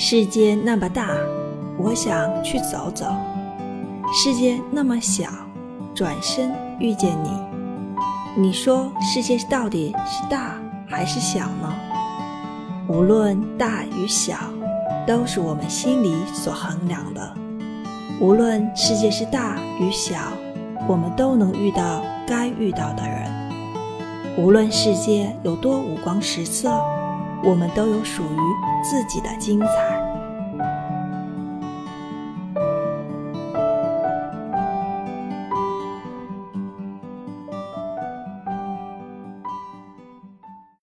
世界那么大，我想去走走；世界那么小，转身遇见你。你说世界到底是大还是小呢？无论大与小，都是我们心里所衡量的。无论世界是大与小，我们都能遇到该遇到的人。无论世界有多五光十色。我们都有属于自己的精彩。